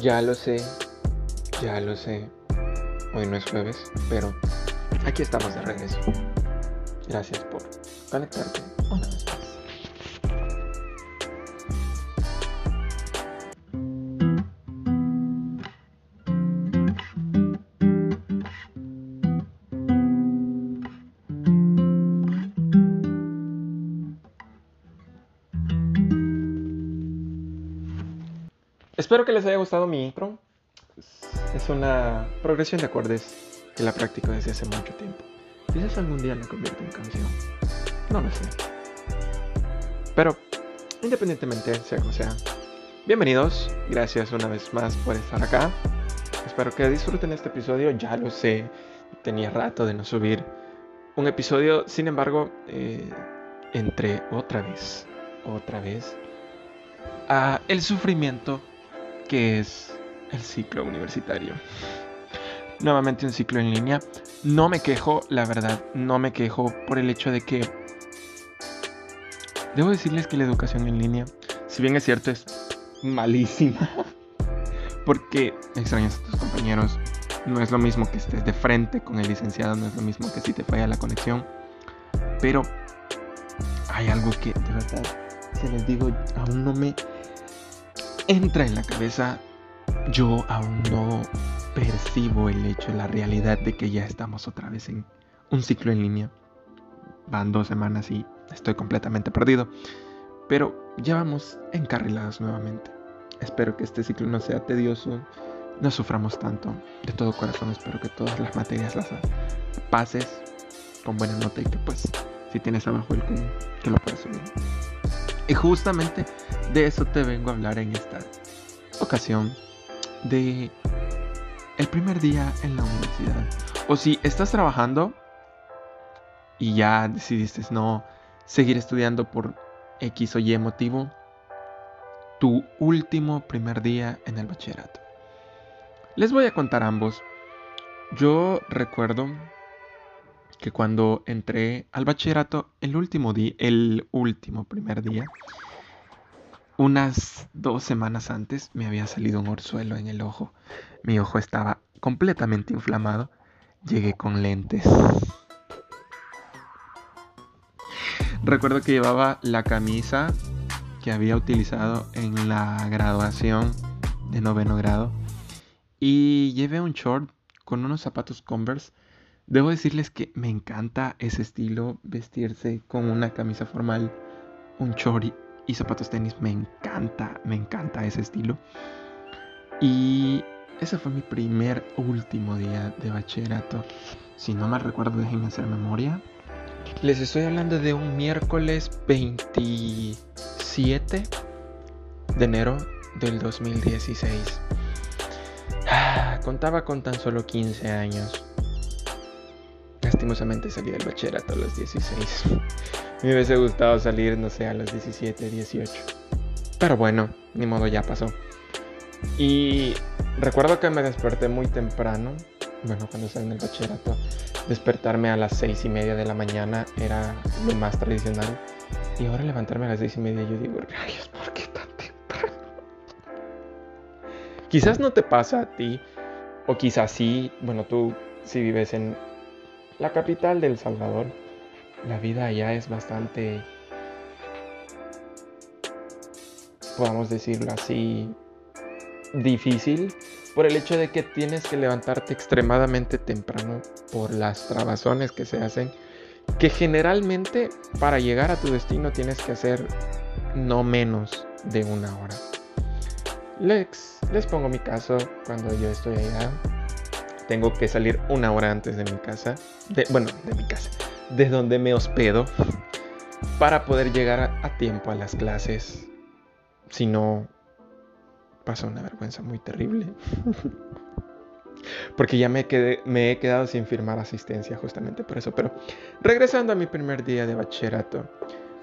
Ya lo sé, ya lo sé. Hoy no es jueves, pero aquí estamos de regreso. Gracias por conectarte Espero que les haya gustado mi intro. Es una progresión de acordes que la practico desde hace mucho tiempo. Quizás algún día la convierta en canción. No lo sé. Pero, independientemente sea como sea, bienvenidos. Gracias una vez más por estar acá. Espero que disfruten este episodio. Ya lo sé, tenía rato de no subir un episodio. Sin embargo, eh, entré otra vez, otra vez, a el sufrimiento que es el ciclo universitario. Nuevamente un ciclo en línea. No me quejo, la verdad, no me quejo por el hecho de que... Debo decirles que la educación en línea, si bien es cierto, es malísima. Porque extrañas a tus compañeros. No es lo mismo que estés de frente con el licenciado, no es lo mismo que si te falla la conexión. Pero hay algo que de verdad, se les digo, aún no me entra en la cabeza, yo aún no percibo el hecho, la realidad de que ya estamos otra vez en un ciclo en línea. Van dos semanas y estoy completamente perdido. Pero ya vamos encarrilados nuevamente. Espero que este ciclo no sea tedioso, no suframos tanto. De todo corazón espero que todas las materias las pases con buena nota y que pues si tienes abajo el que lo puedas subir. Y justamente de eso te vengo a hablar en esta ocasión. De el primer día en la universidad. O si estás trabajando y ya decidiste no seguir estudiando por X o Y motivo. Tu último primer día en el bachillerato. Les voy a contar ambos. Yo recuerdo que cuando entré al bachillerato, el último día, el último primer día, unas dos semanas antes me había salido un orzuelo en el ojo. Mi ojo estaba completamente inflamado. Llegué con lentes. Recuerdo que llevaba la camisa que había utilizado en la graduación de noveno grado. Y llevé un short con unos zapatos Converse Debo decirles que me encanta ese estilo, vestirse con una camisa formal, un chori y zapatos tenis. Me encanta, me encanta ese estilo. Y ese fue mi primer último día de bachillerato. Si no me recuerdo, déjenme hacer memoria. Les estoy hablando de un miércoles 27 de enero del 2016. Ah, contaba con tan solo 15 años. Lastimosamente salí del bachillerato a los 16. Me hubiese gustado salir, no sé, a los 17, 18. Pero bueno, ni modo, ya pasó. Y recuerdo que me desperté muy temprano. Bueno, cuando estaba en el bachillerato, despertarme a las 6 y media de la mañana era lo más tradicional. Y ahora levantarme a las 6 y media, yo digo, rayos, ¿por qué tan temprano? Quizás no te pasa a ti, o quizás sí, bueno, tú si vives en la capital del Salvador, la vida allá es bastante, podamos decirlo así, difícil por el hecho de que tienes que levantarte extremadamente temprano por las trabazones que se hacen, que generalmente para llegar a tu destino tienes que hacer no menos de una hora. Les, les pongo mi caso cuando yo estoy allá tengo que salir una hora antes de mi casa, bueno, de mi casa, de donde me hospedo, para poder llegar a, tiempo a las clases. Si no, pasa una vergüenza muy terrible. Porque ya me, quedé, me he quedado sin firmar asistencia justamente por eso. Pero regresando a mi primer día de bachillerato,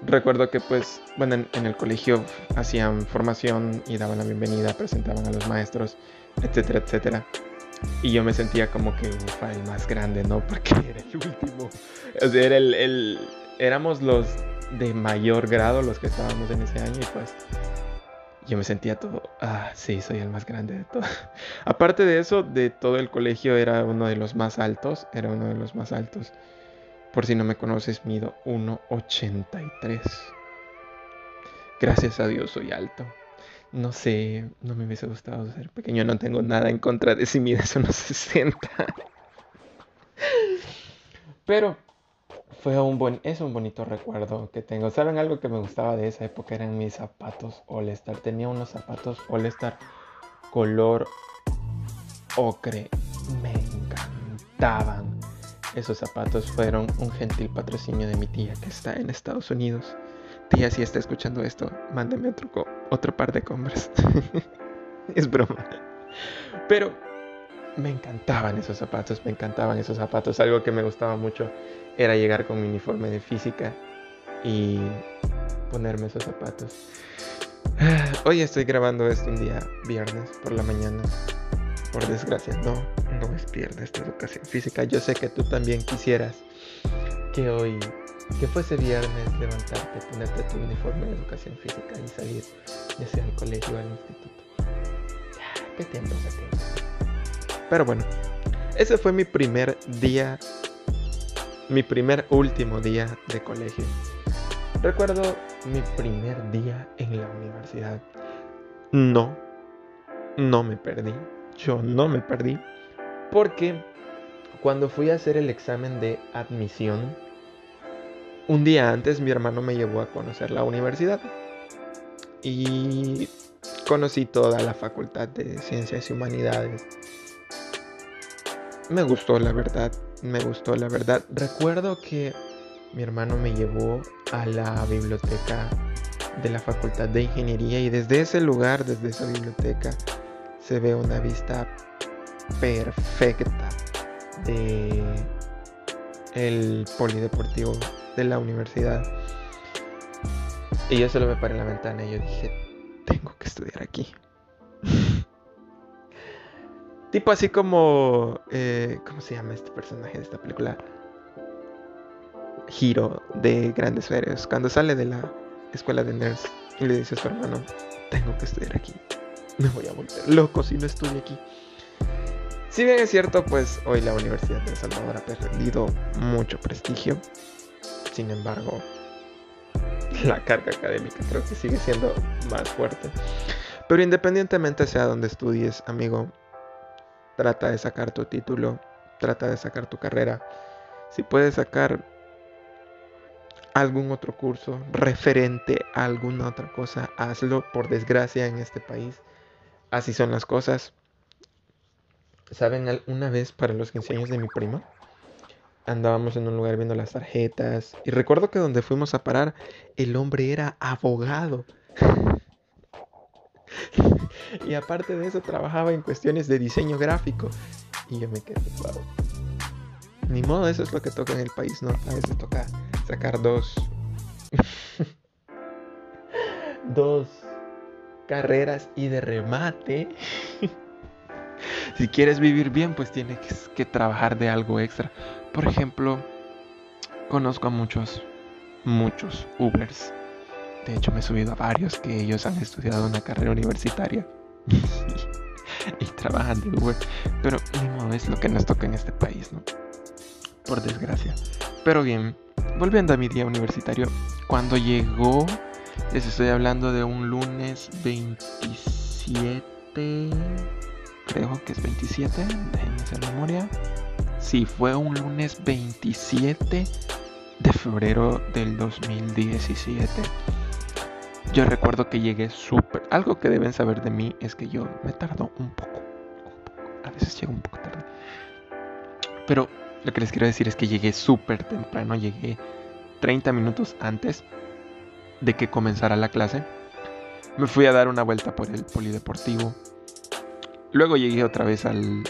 recuerdo que pues, bueno, en, en, el colegio hacían formación y daban la bienvenida, presentaban a los maestros, etcétera, etcétera. Y yo me sentía como que ufa, el más grande, ¿no? Porque era el último. O sea, era el, éramos los de mayor grado los que estábamos en ese año y pues yo me sentía todo, ah, sí, soy el más grande de todo. Aparte de eso, de todo el colegio era uno de los más altos, era uno de los más altos. Por si no me conoces, mido 1,83. Gracias a Dios soy alto. No sé, no me hubiese gustado ser pequeño, no tengo nada en contra de si mides unos 60. Pero fue un buen, es un bonito recuerdo que tengo. ¿Saben algo que me gustaba de esa época? Eran mis zapatos All Star. Tenía unos zapatos All Star color ocre. Me encantaban. Esos zapatos fueron un gentil patrocinio de mi tía que está en Estados Unidos. Tía, si está escuchando esto, mándeme otro, otro par de Converse. es broma. Pero me encantaban esos zapatos, me encantaban esos zapatos. Algo que me gustaba mucho era llegar con mi uniforme de física y ponerme esos zapatos. Hoy estoy grabando esto un día viernes por la mañana. Por desgracia, no, no es viernes de educación física. Yo sé que tú también quisieras que hoy, que fuese viernes, levantarte, ponerte tu uniforme de educación física y salir, ya sea al colegio o al instituto. ¿Qué tiempo saqué? Pero bueno, ese fue mi primer día mi primer último día de colegio. Recuerdo mi primer día en la universidad. No, no me perdí. Yo no me perdí. Porque cuando fui a hacer el examen de admisión, un día antes mi hermano me llevó a conocer la universidad. Y conocí toda la facultad de ciencias y humanidades. Me gustó, la verdad me gustó, la verdad. Recuerdo que mi hermano me llevó a la biblioteca de la Facultad de Ingeniería y desde ese lugar, desde esa biblioteca, se ve una vista perfecta de el polideportivo de la universidad. Y yo solo me paré en la ventana y yo dije, tengo que estudiar aquí. Tipo así como... Eh, ¿Cómo se llama este personaje de esta película? Hiro de Grandes Ferias. Cuando sale de la escuela de nerds y le dice a su hermano, tengo que estudiar aquí. Me voy a volver loco si no estudio aquí. Si bien es cierto, pues hoy la Universidad de Salvador ha perdido mucho prestigio. Sin embargo, la carga académica creo que sigue siendo más fuerte. Pero independientemente sea donde estudies, amigo, Trata de sacar tu título, trata de sacar tu carrera. Si puedes sacar algún otro curso referente a alguna otra cosa, hazlo. Por desgracia en este país, así son las cosas. ¿Saben? Una vez para los 15 años de mi prima, andábamos en un lugar viendo las tarjetas. Y recuerdo que donde fuimos a parar, el hombre era abogado. y aparte de eso trabajaba en cuestiones de diseño gráfico. Y yo me quedé, wow. Ni modo, eso es lo que toca en el país, ¿no? A veces toca sacar dos. dos carreras y de remate. si quieres vivir bien, pues tienes que trabajar de algo extra. Por ejemplo, conozco a muchos, muchos Ubers de hecho, me he subido a varios que ellos han estudiado una carrera universitaria y, trabajan de Uber. Pero ni modo, es lo que nos toca en este país, ¿no? Por desgracia. Pero bien, volviendo a mi día universitario, cuando llegó, les estoy hablando de un lunes 27, creo que es 27, déjenme hacer memoria. Sí, fue un lunes 27 de febrero del 2017. Yo recuerdo que llegué súper... Algo que deben saber de mí es que yo me tardo un poco. A veces llego un poco tarde. Pero lo que les quiero decir es que llegué súper temprano. Llegué 30 minutos antes de que comenzara la clase. Me fui a dar una vuelta por el polideportivo. Luego llegué otra vez al,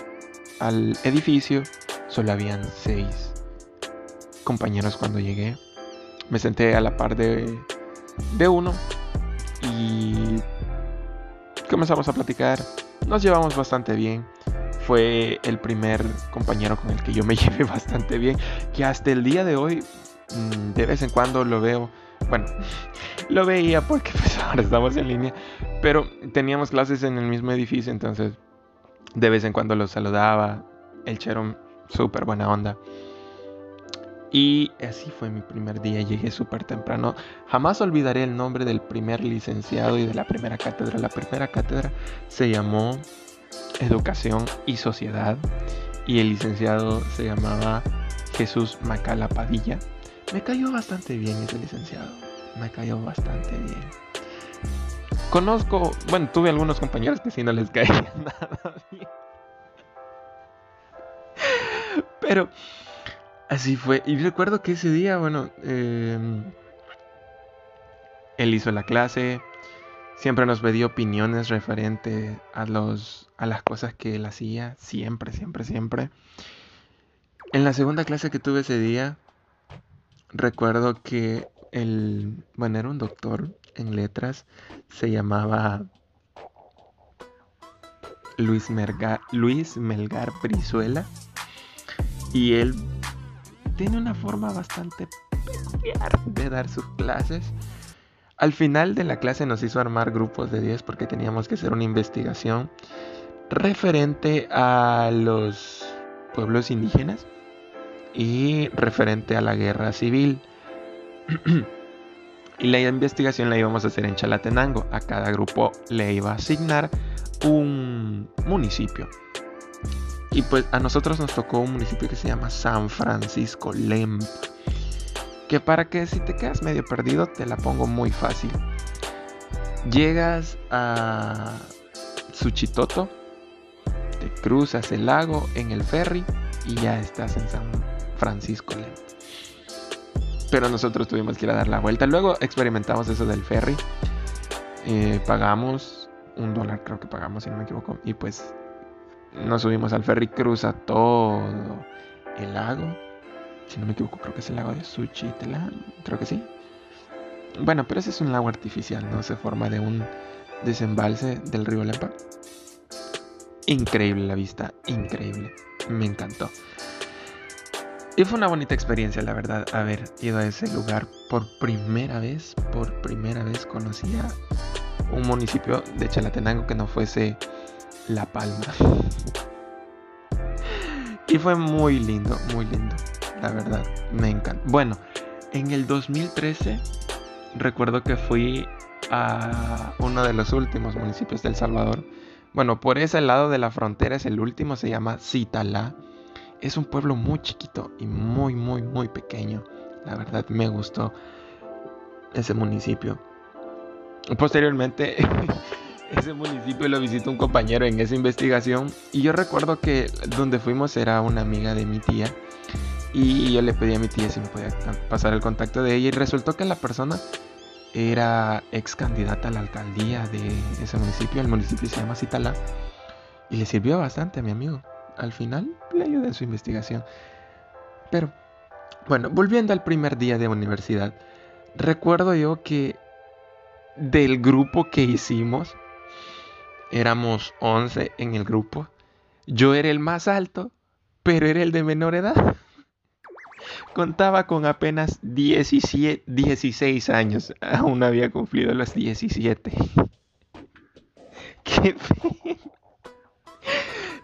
al edificio. Solo habían seis compañeros cuando llegué. Me senté a la par de, de uno y comenzamos a platicar. Nos llevamos bastante bien. Fue el primer compañero con el que yo me llevé bastante bien. Que hasta el día de hoy, mm, de vez en cuando lo veo bueno, lo veía porque pues ahora estamos en línea, pero teníamos clases en el mismo edificio, entonces de vez en cuando lo saludaba. El chero, súper buena onda. Y así fue mi primer día, llegué súper temprano. Jamás olvidaré el nombre del primer licenciado y de la primera cátedra. La primera cátedra se llamó Educación y Sociedad y el licenciado se llamaba Jesús Macala Padilla. Me cayó bastante bien ese licenciado, me cayó bastante bien. Conozco, bueno, tuve algunos compañeros que sí no les caía nada bien. Pero Así fue. Y recuerdo que ese día, bueno, em, él hizo la clase. Siempre nos pedía opiniones referente a, los, a las cosas que él hacía. Siempre, siempre, siempre. En la segunda clase que tuve ese día, recuerdo que el, bueno, era un doctor en letras. Se llamaba Luis, Luis Melgar Brizuela. Y él tiene una forma bastante peculiar de dar sus clases. Al final de la clase nos hizo armar grupos de 10 porque teníamos que hacer una investigación referente a los pueblos indígenas y referente a la guerra civil. y la investigación la íbamos a hacer en Chalatenango. A cada grupo le iba a asignar un municipio. Y pues a nosotros nos tocó un municipio que se llama San Francisco Lemp. Que para que si te quedas medio perdido te la pongo muy fácil. Llegas a Suchitoto, te cruzas el lago en el ferry y ya estás en San Francisco Lemp. Pero nosotros tuvimos que ir a dar la vuelta. Luego experimentamos eso del ferry. Eh, pagamos un dólar, creo que pagamos, si no me equivoco. Y pues nos subimos al ferry, cruza todo el lago. Si no me equivoco, creo que es el lago de Suchitla. Creo que sí. Bueno, pero ese es un lago artificial, ¿no? Se forma de un desembalse del río Lempa. Increíble la vista, increíble. Me encantó. Y fue una bonita experiencia, la verdad, haber ido a ese lugar por primera vez. Por primera vez conocía un municipio de Chalatenango que no fuese la Palma. Y fue muy lindo, muy lindo. La verdad, me encanta. Bueno, en el 2013 recuerdo que fui a uno de los últimos municipios de El Salvador. Bueno, por ese lado de la frontera es el último, se llama Citalá. Es un pueblo muy chiquito y muy, muy, muy pequeño. La verdad me gustó ese municipio. Posteriormente ese municipio lo visitó un compañero en esa investigación y yo recuerdo que donde fuimos era una amiga de mi tía y yo le pedí a mi tía si me podía pasar el contacto de ella y resultó que la persona era ex candidata a la alcaldía de ese municipio, el municipio se llama Citala y le sirvió bastante a mi amigo. Al final le ayudé en su investigación. Pero bueno, volviendo al primer día de universidad, recuerdo yo que del grupo que hicimos, éramos 11 en el grupo. Yo era el más alto, pero era el de menor edad. Contaba con apenas 17, 16 años. Aún no había cumplido los 17. Qué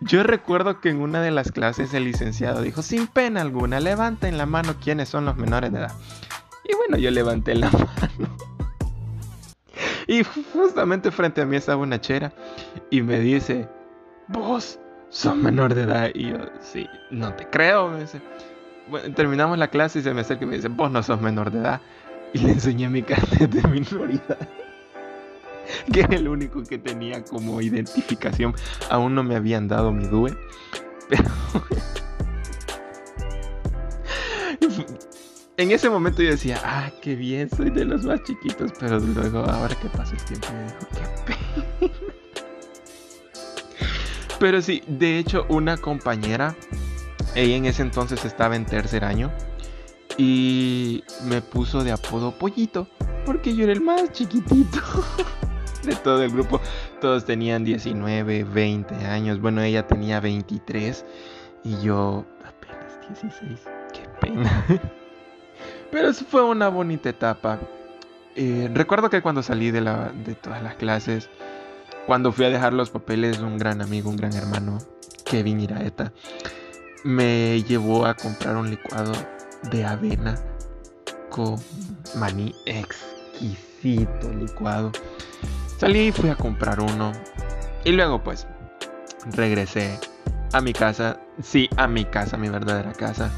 Yo recuerdo que en una de las clases el licenciado dijo, sin pena alguna, levanten la mano quienes son los menores de edad. Y bueno, yo levanté la mano. Y justamente frente a mí estaba una chera y me dice, vos sos menor de edad. Y yo, sí, no te creo. Me dice, terminamos la clase y se me acerca y me dice, vos no sos menor de edad. Y le enseñé mi carnet de minoridad. Que es el único que tenía como identificación. Aún no me habían dado mi DUE. Pero en ese momento yo decía, ah, qué bien, soy de los más chiquitos, pero luego, ahora que pasa el tiempo, me dijo, qué pena. Pero sí, de hecho, una compañera, ella en ese entonces estaba en tercer año y me puso de apodo Pollito, porque yo era el más chiquitito de todo el grupo. Todos tenían 19, 20 años, bueno, ella tenía 23 y yo apenas 16, qué pena. Pero fue una bonita etapa. Eh, recuerdo que cuando salí de, la, de todas las clases, cuando fui a dejar los papeles, un gran amigo, un gran hermano, Kevin Iraeta, me llevó a comprar un licuado de avena con maní exquisito licuado. Salí y fui a comprar uno. Y luego pues regresé a mi casa. Sí, a mi casa, mi verdadera casa.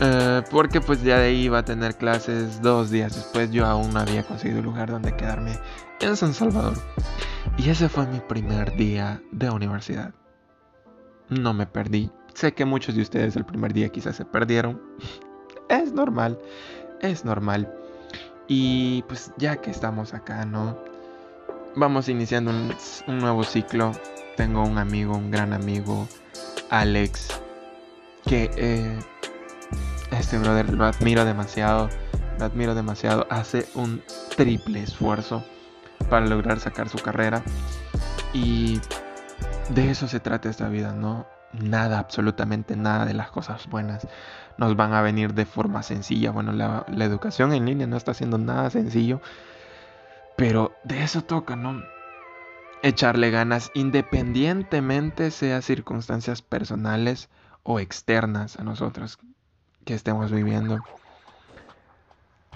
Eh, porque pues ya de ahí iba a tener clases dos días después. Yo aún no había conseguido lugar donde quedarme en San Salvador. Y ese fue mi primer día de universidad. No me perdí. Sé que muchos de ustedes el primer día quizás se perdieron. Es normal, es normal. Y pues ya que estamos acá, ¿no? Vamos iniciando un, nuevo ciclo. Tengo un amigo, un gran amigo, Alex, que eh, este brother lo admiro demasiado. Lo admiro demasiado. Hace un triple esfuerzo para lograr sacar su carrera. Y de eso se trata esta vida, ¿no? Nada, absolutamente nada de las cosas buenas nos van a venir de forma sencilla. Bueno, la, educación en línea no está haciendo nada sencillo, pero de eso toca, ¿no? Echarle ganas independientemente sea circunstancias personales o externas a nosotros que estemos viviendo.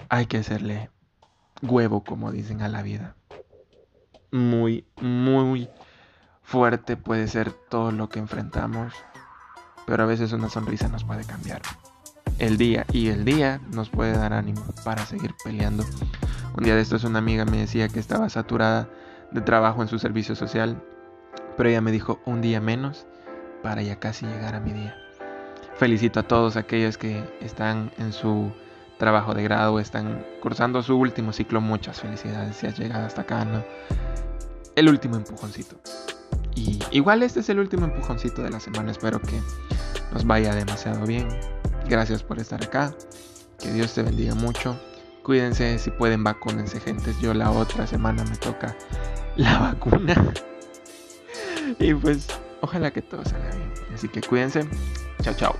Hay que hacerle huevo, como dicen, a la vida. Muy, muy fuerte puede ser todo lo que enfrentamos, pero a veces una sonrisa nos puede cambiar el día y el día nos puede dar ánimo para seguir peleando. Un día de estos una amiga me decía que estaba saturada de trabajo en su servicio social, pero ella me dijo un día menos para ya casi llegar a mi día. Felicito a todos aquellos que están en su trabajo de grado, están cursando su último ciclo. Muchas felicidades si has llegado hasta acá, ¿no? El último empujoncito. Y igual este es el último empujoncito de la semana. Espero que nos vaya demasiado bien. Gracias por estar acá. Que Dios te bendiga mucho. Cuídense, si pueden, vacúnense, gentes. Yo la otra semana me toca la vacuna. y pues, ojalá que todo salga bien. Así que cuídense. Chao, chao.